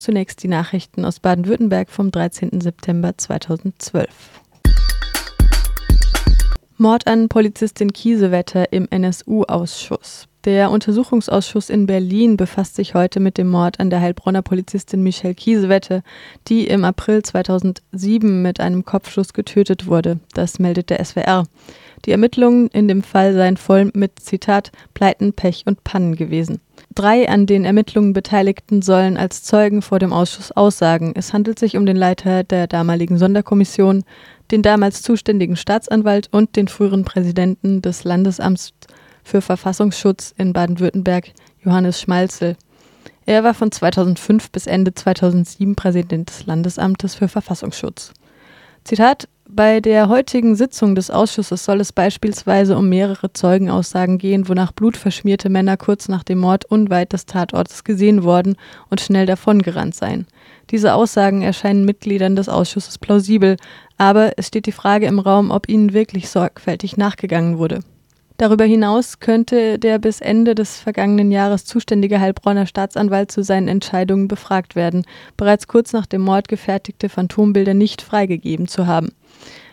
Zunächst die Nachrichten aus Baden-Württemberg vom 13. September 2012. Mord an Polizistin Kiesewetter im NSU-Ausschuss. Der Untersuchungsausschuss in Berlin befasst sich heute mit dem Mord an der Heilbronner Polizistin Michelle Kiesewette, die im April 2007 mit einem Kopfschuss getötet wurde. Das meldet der SWR. Die Ermittlungen in dem Fall seien voll mit Zitat Pleiten, Pech und Pannen gewesen. Drei an den Ermittlungen Beteiligten sollen als Zeugen vor dem Ausschuss aussagen. Es handelt sich um den Leiter der damaligen Sonderkommission, den damals zuständigen Staatsanwalt und den früheren Präsidenten des Landesamts für Verfassungsschutz in Baden-Württemberg, Johannes Schmalzel. Er war von 2005 bis Ende 2007 Präsident des Landesamtes für Verfassungsschutz. Zitat bei der heutigen Sitzung des Ausschusses soll es beispielsweise um mehrere Zeugenaussagen gehen, wonach blutverschmierte Männer kurz nach dem Mord unweit des Tatortes gesehen worden und schnell davongerannt seien. Diese Aussagen erscheinen Mitgliedern des Ausschusses plausibel, aber es steht die Frage im Raum, ob ihnen wirklich sorgfältig nachgegangen wurde. Darüber hinaus könnte der bis Ende des vergangenen Jahres zuständige Heilbronner Staatsanwalt zu seinen Entscheidungen befragt werden, bereits kurz nach dem Mord gefertigte Phantombilder nicht freigegeben zu haben.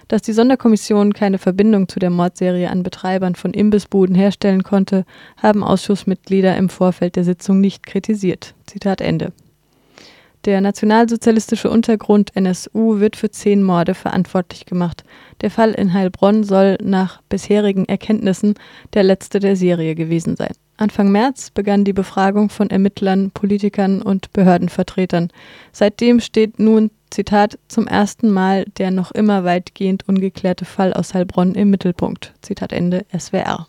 Dass die Sonderkommission keine Verbindung zu der Mordserie an Betreibern von Imbissbuden herstellen konnte, haben Ausschussmitglieder im Vorfeld der Sitzung nicht kritisiert. Zitat Ende. Der nationalsozialistische Untergrund NSU wird für zehn Morde verantwortlich gemacht. Der Fall in Heilbronn soll nach bisherigen Erkenntnissen der letzte der Serie gewesen sein. Anfang März begann die Befragung von Ermittlern, Politikern und Behördenvertretern. Seitdem steht nun, Zitat, zum ersten Mal der noch immer weitgehend ungeklärte Fall aus Heilbronn im Mittelpunkt. Zitat Ende SWR.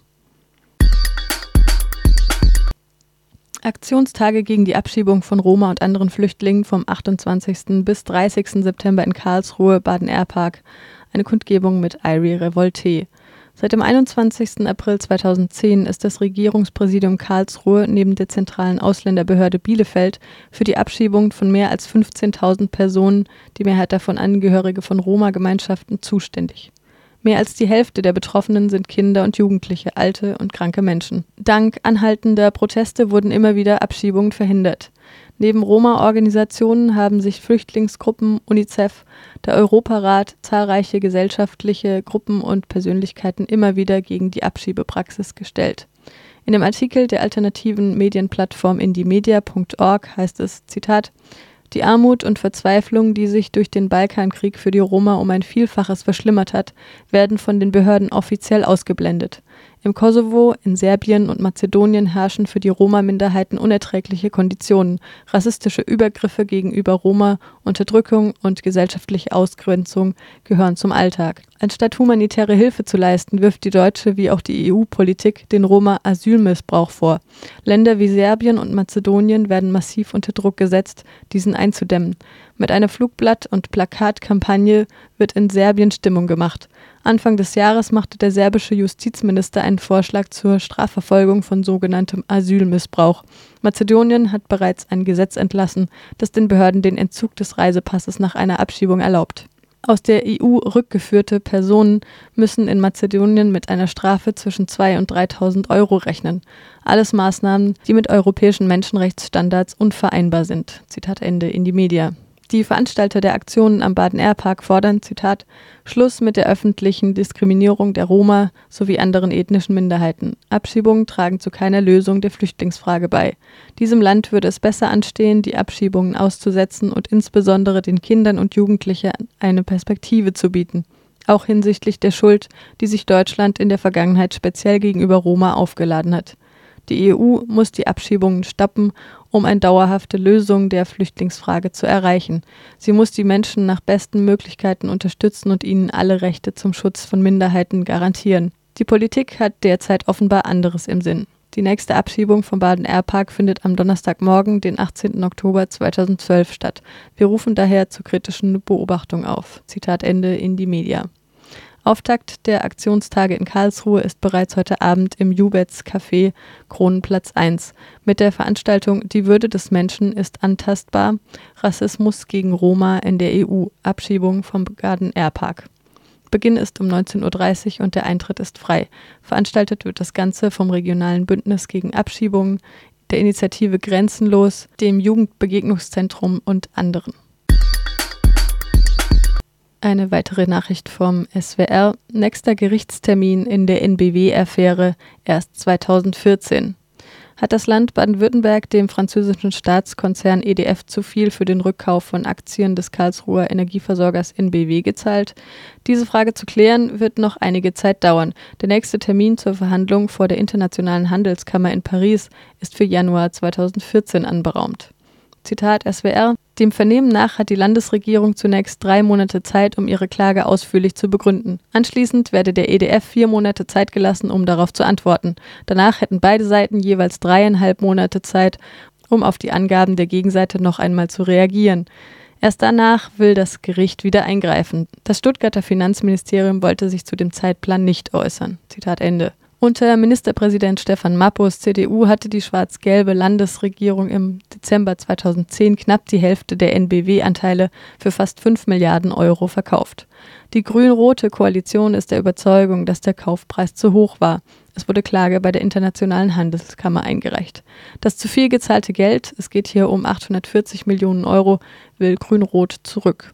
Aktionstage gegen die Abschiebung von Roma und anderen Flüchtlingen vom 28. bis 30. September in Karlsruhe, Baden-Airpark. Eine Kundgebung mit Irie Revolte. Seit dem 21. April 2010 ist das Regierungspräsidium Karlsruhe neben der zentralen Ausländerbehörde Bielefeld für die Abschiebung von mehr als 15.000 Personen, die Mehrheit davon Angehörige von Roma-Gemeinschaften, zuständig. Mehr als die Hälfte der Betroffenen sind Kinder und Jugendliche, alte und kranke Menschen. Dank anhaltender Proteste wurden immer wieder Abschiebungen verhindert. Neben Roma-Organisationen haben sich Flüchtlingsgruppen, UNICEF, der Europarat, zahlreiche gesellschaftliche Gruppen und Persönlichkeiten immer wieder gegen die Abschiebepraxis gestellt. In dem Artikel der alternativen Medienplattform indiemedia.org heißt es, Zitat, die Armut und Verzweiflung, die sich durch den Balkankrieg für die Roma um ein Vielfaches verschlimmert hat, werden von den Behörden offiziell ausgeblendet. Im Kosovo, in Serbien und Mazedonien herrschen für die Roma-Minderheiten unerträgliche Konditionen, rassistische Übergriffe gegenüber Roma, Unterdrückung und gesellschaftliche Ausgrenzung gehören zum Alltag. Anstatt humanitäre Hilfe zu leisten, wirft die deutsche wie auch die EU-Politik den Roma Asylmissbrauch vor. Länder wie Serbien und Mazedonien werden massiv unter Druck gesetzt, diesen einzudämmen. Mit einer Flugblatt- und Plakatkampagne wird in Serbien Stimmung gemacht. Anfang des Jahres machte der serbische Justizminister einen Vorschlag zur Strafverfolgung von sogenanntem Asylmissbrauch. Mazedonien hat bereits ein Gesetz entlassen, das den Behörden den Entzug des Reisepasses nach einer Abschiebung erlaubt. Aus der EU rückgeführte Personen müssen in Mazedonien mit einer Strafe zwischen 2.000 und 3.000 Euro rechnen. Alles Maßnahmen, die mit europäischen Menschenrechtsstandards unvereinbar sind. Zitat Ende in die Media. Die Veranstalter der Aktionen am Baden-Air-Park fordern, Zitat, Schluss mit der öffentlichen Diskriminierung der Roma sowie anderen ethnischen Minderheiten. Abschiebungen tragen zu keiner Lösung der Flüchtlingsfrage bei. Diesem Land würde es besser anstehen, die Abschiebungen auszusetzen und insbesondere den Kindern und Jugendlichen eine Perspektive zu bieten. Auch hinsichtlich der Schuld, die sich Deutschland in der Vergangenheit speziell gegenüber Roma aufgeladen hat. Die EU muss die Abschiebungen stoppen, um eine dauerhafte Lösung der Flüchtlingsfrage zu erreichen. Sie muss die Menschen nach besten Möglichkeiten unterstützen und ihnen alle Rechte zum Schutz von Minderheiten garantieren. Die Politik hat derzeit offenbar anderes im Sinn. Die nächste Abschiebung vom Baden-Airpark findet am Donnerstagmorgen, den 18. Oktober 2012 statt. Wir rufen daher zur kritischen Beobachtung auf. Zitat Ende in die Media. Auftakt der Aktionstage in Karlsruhe ist bereits heute Abend im Jubetz Café Kronenplatz 1 mit der Veranstaltung Die Würde des Menschen ist antastbar. Rassismus gegen Roma in der EU. Abschiebung vom Garden Airpark. Beginn ist um 19.30 Uhr und der Eintritt ist frei. Veranstaltet wird das Ganze vom regionalen Bündnis gegen Abschiebungen der Initiative Grenzenlos, dem Jugendbegegnungszentrum und anderen. Eine weitere Nachricht vom SWR. Nächster Gerichtstermin in der NBW-Affäre erst 2014 hat das Land Baden-Württemberg dem französischen Staatskonzern EDF zu viel für den Rückkauf von Aktien des Karlsruher Energieversorgers NBW gezahlt? Diese Frage zu klären wird noch einige Zeit dauern. Der nächste Termin zur Verhandlung vor der Internationalen Handelskammer in Paris ist für Januar 2014 anberaumt. Zitat SWR dem Vernehmen nach hat die Landesregierung zunächst drei Monate Zeit, um ihre Klage ausführlich zu begründen. Anschließend werde der EDF vier Monate Zeit gelassen, um darauf zu antworten. Danach hätten beide Seiten jeweils dreieinhalb Monate Zeit, um auf die Angaben der Gegenseite noch einmal zu reagieren. Erst danach will das Gericht wieder eingreifen. Das Stuttgarter Finanzministerium wollte sich zu dem Zeitplan nicht äußern. Zitat Ende. Unter Ministerpräsident Stefan Mappus CDU hatte die schwarz-gelbe Landesregierung im Dezember 2010 knapp die Hälfte der NBW-Anteile für fast 5 Milliarden Euro verkauft. Die grün-rote Koalition ist der Überzeugung, dass der Kaufpreis zu hoch war. Es wurde Klage bei der Internationalen Handelskammer eingereicht. Das zu viel gezahlte Geld, es geht hier um 840 Millionen Euro, will grün-rot zurück.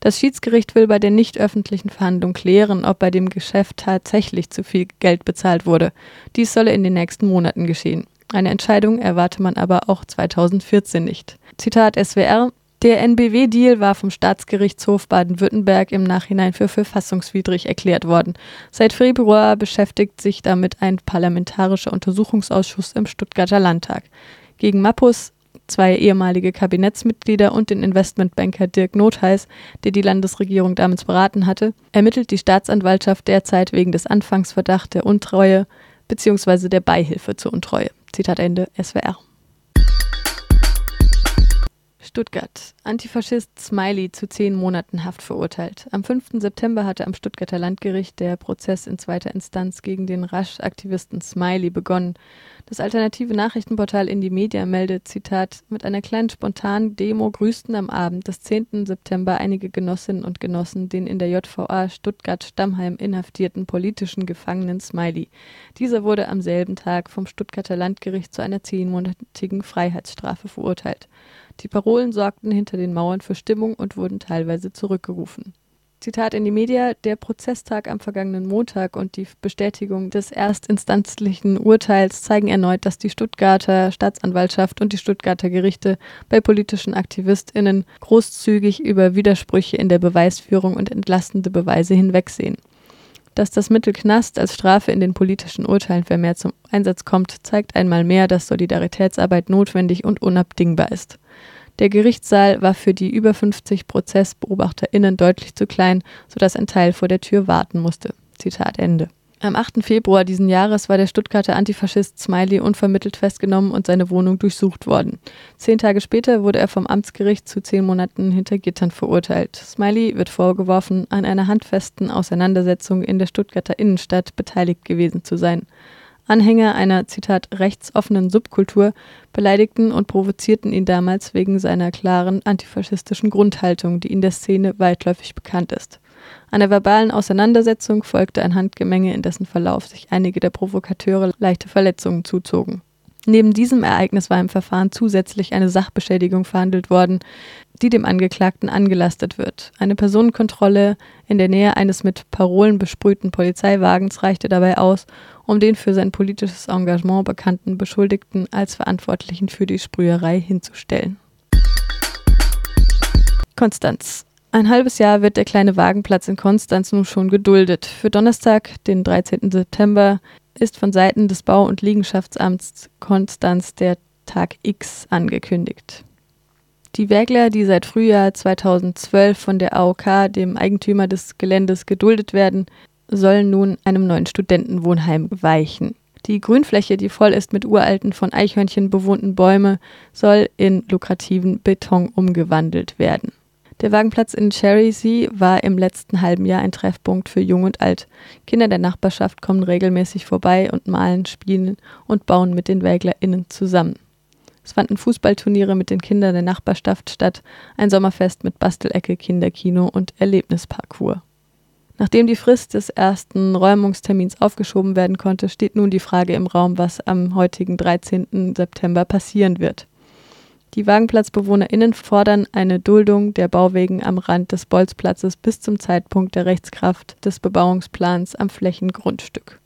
Das Schiedsgericht will bei der nicht öffentlichen Verhandlung klären, ob bei dem Geschäft tatsächlich zu viel Geld bezahlt wurde. Dies solle in den nächsten Monaten geschehen. Eine Entscheidung erwarte man aber auch 2014 nicht. Zitat SWR der NBW-Deal war vom Staatsgerichtshof Baden-Württemberg im Nachhinein für verfassungswidrig erklärt worden. Seit Februar beschäftigt sich damit ein parlamentarischer Untersuchungsausschuss im Stuttgarter Landtag. Gegen Mappus zwei ehemalige Kabinettsmitglieder und den Investmentbanker Dirk Notheis, der die Landesregierung damals beraten hatte, ermittelt die Staatsanwaltschaft derzeit wegen des Anfangsverdachts der Untreue bzw. der Beihilfe zur Untreue. Zitat Ende SWR. Stuttgart. Antifaschist Smiley zu zehn Monaten Haft verurteilt. Am 5. September hatte am Stuttgarter Landgericht der Prozess in zweiter Instanz gegen den Rasch-Aktivisten Smiley begonnen. Das alternative Nachrichtenportal Indie Media meldet, Zitat, mit einer kleinen spontanen Demo grüßten am Abend des 10. September einige Genossinnen und Genossen den in der JVA Stuttgart-Stammheim inhaftierten politischen Gefangenen Smiley. Dieser wurde am selben Tag vom Stuttgarter Landgericht zu einer zehnmonatigen Freiheitsstrafe verurteilt. Die Parolen sorgten hinter den Mauern für Stimmung und wurden teilweise zurückgerufen. Zitat in die Media, der Prozesstag am vergangenen Montag und die Bestätigung des erstinstanzlichen Urteils zeigen erneut, dass die Stuttgarter Staatsanwaltschaft und die Stuttgarter Gerichte bei politischen AktivistInnen großzügig über Widersprüche in der Beweisführung und entlastende Beweise hinwegsehen. Dass das Mittel Knast als Strafe in den politischen Urteilen vermehrt zum Einsatz kommt, zeigt einmal mehr, dass Solidaritätsarbeit notwendig und unabdingbar ist. Der Gerichtssaal war für die über 50 ProzessbeobachterInnen deutlich zu klein, sodass ein Teil vor der Tür warten musste. Zitat Ende. Am 8. Februar diesen Jahres war der Stuttgarter Antifaschist Smiley unvermittelt festgenommen und seine Wohnung durchsucht worden. Zehn Tage später wurde er vom Amtsgericht zu zehn Monaten hinter Gittern verurteilt. Smiley wird vorgeworfen, an einer handfesten Auseinandersetzung in der Stuttgarter Innenstadt beteiligt gewesen zu sein. Anhänger einer, Zitat, rechtsoffenen Subkultur beleidigten und provozierten ihn damals wegen seiner klaren antifaschistischen Grundhaltung, die in der Szene weitläufig bekannt ist. Einer verbalen Auseinandersetzung folgte ein Handgemenge, in dessen Verlauf sich einige der Provokateure leichte Verletzungen zuzogen. Neben diesem Ereignis war im Verfahren zusätzlich eine Sachbeschädigung verhandelt worden, die dem Angeklagten angelastet wird. Eine Personenkontrolle in der Nähe eines mit Parolen besprühten Polizeiwagens reichte dabei aus, um den für sein politisches Engagement bekannten Beschuldigten als Verantwortlichen für die Sprüherei hinzustellen. Konstanz. Ein halbes Jahr wird der kleine Wagenplatz in Konstanz nun schon geduldet. Für Donnerstag, den 13. September, ist von Seiten des Bau- und Liegenschaftsamts Konstanz der Tag X angekündigt. Die Wägler, die seit Frühjahr 2012 von der AOK, dem Eigentümer des Geländes, geduldet werden, sollen nun einem neuen Studentenwohnheim weichen. Die Grünfläche, die voll ist mit uralten, von Eichhörnchen bewohnten Bäumen, soll in lukrativen Beton umgewandelt werden. Der Wagenplatz in Cherrysea war im letzten halben Jahr ein Treffpunkt für Jung und Alt. Kinder der Nachbarschaft kommen regelmäßig vorbei und malen, spielen und bauen mit den WäglerInnen zusammen. Es fanden Fußballturniere mit den Kindern der Nachbarschaft statt, ein Sommerfest mit Bastelecke, Kinderkino und Erlebnisparcours. Nachdem die Frist des ersten Räumungstermins aufgeschoben werden konnte, steht nun die Frage im Raum, was am heutigen 13. September passieren wird. Die WagenplatzbewohnerInnen fordern eine Duldung der Bauwegen am Rand des Bolzplatzes bis zum Zeitpunkt der Rechtskraft des Bebauungsplans am Flächengrundstück